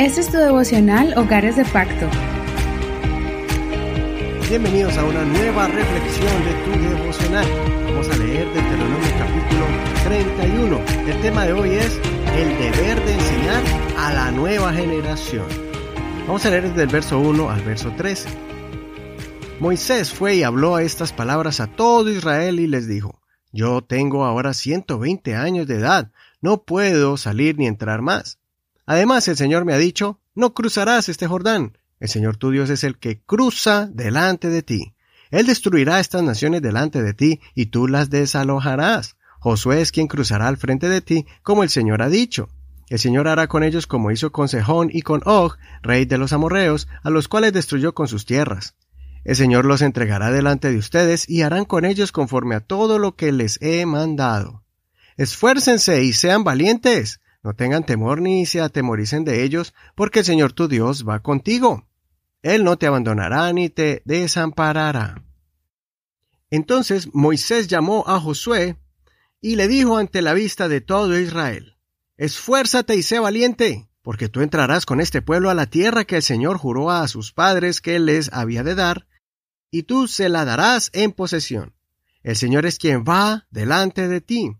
Este es tu devocional Hogares de Pacto. Bienvenidos a una nueva reflexión de tu devocional. Vamos a leer Deuteronomio capítulo 31. El tema de hoy es el deber de enseñar a la nueva generación. Vamos a leer desde el verso 1 al verso 13. Moisés fue y habló estas palabras a todo Israel y les dijo, Yo tengo ahora 120 años de edad, no puedo salir ni entrar más. Además, el Señor me ha dicho, no cruzarás este Jordán. El Señor tu Dios es el que cruza delante de ti. Él destruirá estas naciones delante de ti y tú las desalojarás. Josué es quien cruzará al frente de ti, como el Señor ha dicho. El Señor hará con ellos como hizo con Sejón y con Og, rey de los amorreos, a los cuales destruyó con sus tierras. El Señor los entregará delante de ustedes y harán con ellos conforme a todo lo que les he mandado. Esfuércense y sean valientes, no tengan temor ni se atemoricen de ellos, porque el Señor tu Dios va contigo. Él no te abandonará ni te desamparará. Entonces Moisés llamó a Josué y le dijo ante la vista de todo Israel, Esfuérzate y sé valiente, porque tú entrarás con este pueblo a la tierra que el Señor juró a sus padres que les había de dar, y tú se la darás en posesión. El Señor es quien va delante de ti.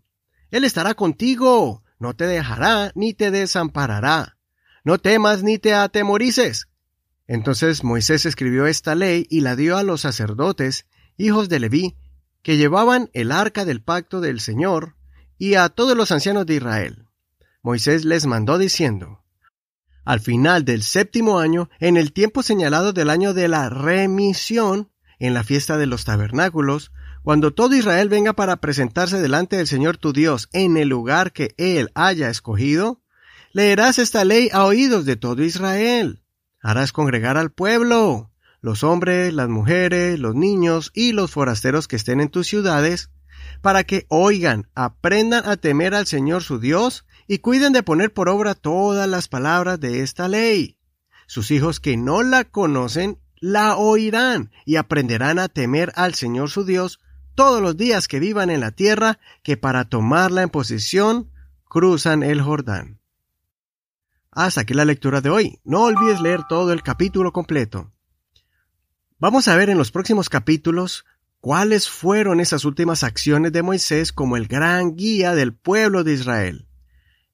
Él estará contigo, no te dejará ni te desamparará. No temas ni te atemorices. Entonces Moisés escribió esta ley y la dio a los sacerdotes, hijos de Leví, que llevaban el arca del pacto del Señor, y a todos los ancianos de Israel. Moisés les mandó diciendo, Al final del séptimo año, en el tiempo señalado del año de la remisión, en la fiesta de los tabernáculos, cuando todo Israel venga para presentarse delante del Señor tu Dios en el lugar que Él haya escogido, leerás esta ley a oídos de todo Israel. Harás congregar al pueblo, los hombres, las mujeres, los niños y los forasteros que estén en tus ciudades, para que oigan, aprendan a temer al Señor su Dios y cuiden de poner por obra todas las palabras de esta ley. Sus hijos que no la conocen la oirán y aprenderán a temer al Señor su Dios todos los días que vivan en la tierra que para tomarla en posesión cruzan el Jordán. Hasta aquí la lectura de hoy. No olvides leer todo el capítulo completo. Vamos a ver en los próximos capítulos cuáles fueron esas últimas acciones de Moisés como el gran guía del pueblo de Israel.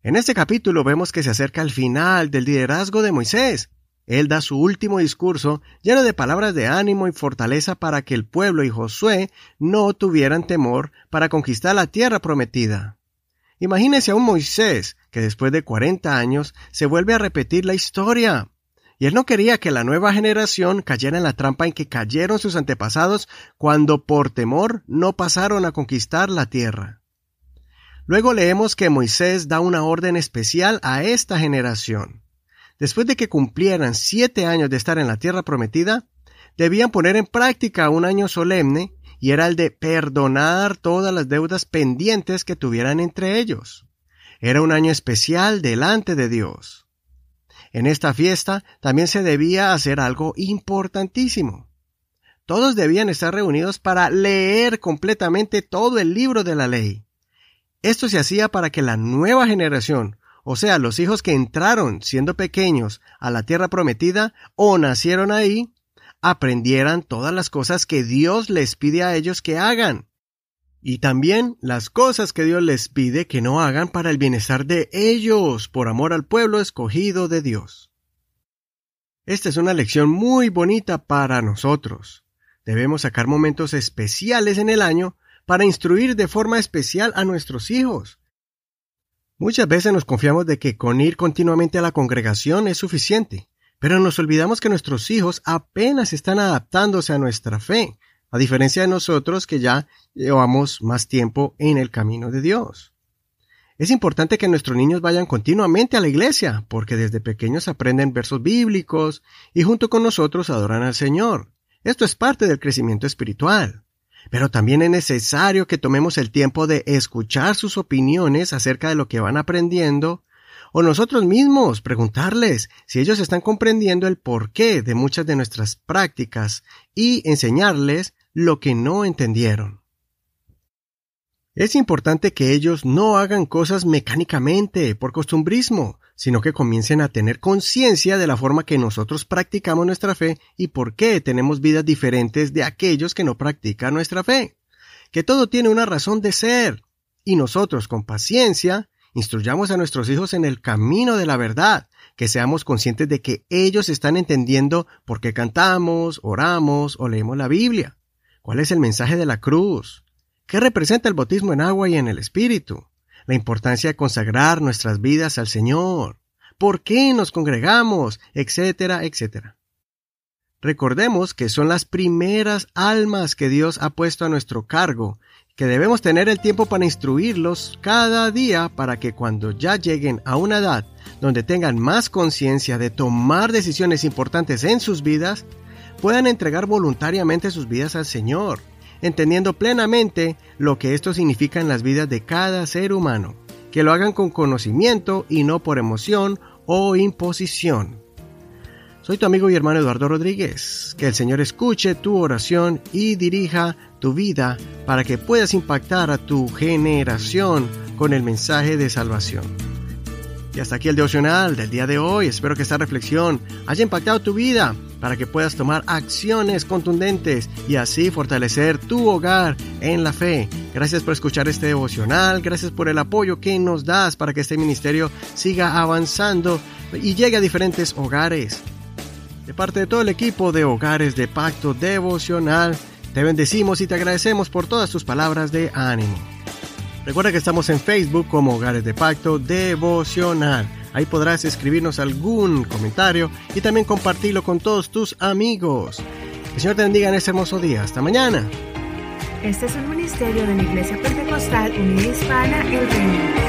En este capítulo vemos que se acerca el final del liderazgo de Moisés él da su último discurso lleno de palabras de ánimo y fortaleza para que el pueblo y Josué no tuvieran temor para conquistar la tierra prometida. Imagínese a un Moisés que después de cuarenta años se vuelve a repetir la historia. Y él no quería que la nueva generación cayera en la trampa en que cayeron sus antepasados cuando por temor no pasaron a conquistar la tierra. Luego leemos que Moisés da una orden especial a esta generación. Después de que cumplieran siete años de estar en la tierra prometida, debían poner en práctica un año solemne y era el de perdonar todas las deudas pendientes que tuvieran entre ellos. Era un año especial delante de Dios. En esta fiesta también se debía hacer algo importantísimo. Todos debían estar reunidos para leer completamente todo el libro de la ley. Esto se hacía para que la nueva generación o sea, los hijos que entraron siendo pequeños a la tierra prometida o nacieron ahí, aprendieran todas las cosas que Dios les pide a ellos que hagan. Y también las cosas que Dios les pide que no hagan para el bienestar de ellos, por amor al pueblo escogido de Dios. Esta es una lección muy bonita para nosotros. Debemos sacar momentos especiales en el año para instruir de forma especial a nuestros hijos, Muchas veces nos confiamos de que con ir continuamente a la congregación es suficiente, pero nos olvidamos que nuestros hijos apenas están adaptándose a nuestra fe, a diferencia de nosotros que ya llevamos más tiempo en el camino de Dios. Es importante que nuestros niños vayan continuamente a la iglesia, porque desde pequeños aprenden versos bíblicos y junto con nosotros adoran al Señor. Esto es parte del crecimiento espiritual. Pero también es necesario que tomemos el tiempo de escuchar sus opiniones acerca de lo que van aprendiendo, o nosotros mismos preguntarles si ellos están comprendiendo el porqué de muchas de nuestras prácticas y enseñarles lo que no entendieron. Es importante que ellos no hagan cosas mecánicamente, por costumbrismo, sino que comiencen a tener conciencia de la forma que nosotros practicamos nuestra fe y por qué tenemos vidas diferentes de aquellos que no practican nuestra fe. Que todo tiene una razón de ser. Y nosotros, con paciencia, instruyamos a nuestros hijos en el camino de la verdad, que seamos conscientes de que ellos están entendiendo por qué cantamos, oramos o leemos la Biblia. ¿Cuál es el mensaje de la cruz? ¿Qué representa el bautismo en agua y en el Espíritu? La importancia de consagrar nuestras vidas al Señor. ¿Por qué nos congregamos? etcétera, etcétera. Recordemos que son las primeras almas que Dios ha puesto a nuestro cargo, que debemos tener el tiempo para instruirlos cada día para que cuando ya lleguen a una edad donde tengan más conciencia de tomar decisiones importantes en sus vidas, puedan entregar voluntariamente sus vidas al Señor entendiendo plenamente lo que esto significa en las vidas de cada ser humano, que lo hagan con conocimiento y no por emoción o imposición. Soy tu amigo y hermano Eduardo Rodríguez. Que el Señor escuche tu oración y dirija tu vida para que puedas impactar a tu generación con el mensaje de salvación. Y hasta aquí el devocional del día de hoy. Espero que esta reflexión haya impactado tu vida para que puedas tomar acciones contundentes y así fortalecer tu hogar en la fe. Gracias por escuchar este devocional, gracias por el apoyo que nos das para que este ministerio siga avanzando y llegue a diferentes hogares. De parte de todo el equipo de Hogares de Pacto Devocional, te bendecimos y te agradecemos por todas tus palabras de ánimo. Recuerda que estamos en Facebook como Hogares de Pacto Devocional. Ahí podrás escribirnos algún comentario y también compartirlo con todos tus amigos. Que el Señor te bendiga en este hermoso día. Hasta mañana. Este es un ministerio de la Iglesia Pentecostal Unida Hispana El Reino.